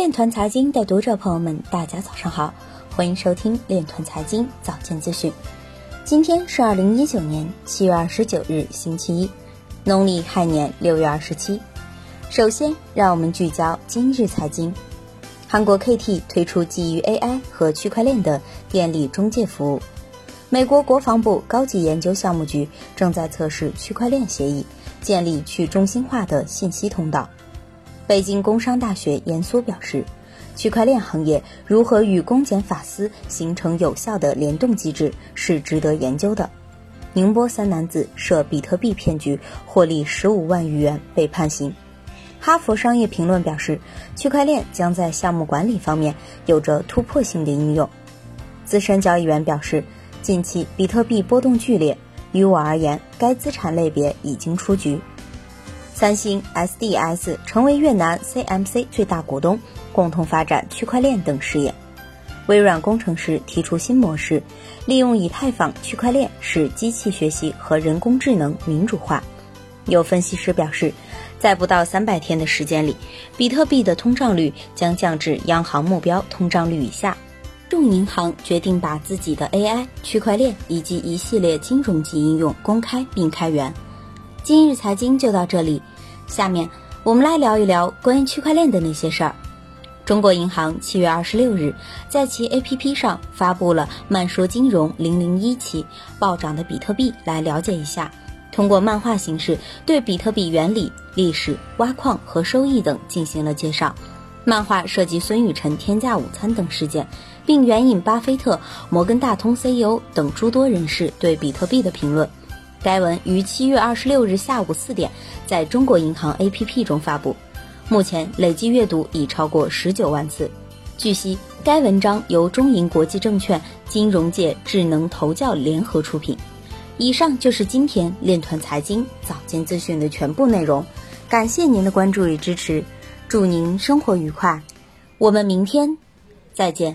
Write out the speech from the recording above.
链团财经的读者朋友们，大家早上好，欢迎收听链团财经早间资讯。今天是二零一九年七月二十九日，星期一，农历亥年六月二十七。首先，让我们聚焦今日财经。韩国 KT 推出基于 AI 和区块链的电力中介服务。美国国防部高级研究项目局正在测试区块链协议，建立去中心化的信息通道。北京工商大学严苏表示，区块链行业如何与公检法司形成有效的联动机制是值得研究的。宁波三男子涉比特币骗局获利十五万余元被判刑。哈佛商业评论表示，区块链将在项目管理方面有着突破性的应用。资深交易员表示，近期比特币波动剧烈，于我而言，该资产类别已经出局。三星、SDS 成为越南 CMC 最大股东，共同发展区块链等事业。微软工程师提出新模式，利用以太坊区块链使机器学习和人工智能民主化。有分析师表示，在不到三百天的时间里，比特币的通胀率将降至央行目标通胀率以下。众银行决定把自己的 AI、区块链以及一系列金融级应用公开并开源。今日财经就到这里，下面我们来聊一聊关于区块链的那些事儿。中国银行七月二十六日在其 APP 上发布了“慢说金融零零一期暴涨的比特币”，来了解一下。通过漫画形式对比特币原理、历史、挖矿和收益等进行了介绍。漫画涉及孙雨晨天价午餐等事件，并援引巴菲特、摩根大通 CEO 等诸多人士对比特币的评论。该文于七月二十六日下午四点在中国银行 APP 中发布，目前累计阅读已超过十九万次。据悉，该文章由中银国际证券金融界智能投教联合出品。以上就是今天链团财经早间资讯的全部内容，感谢您的关注与支持，祝您生活愉快，我们明天再见。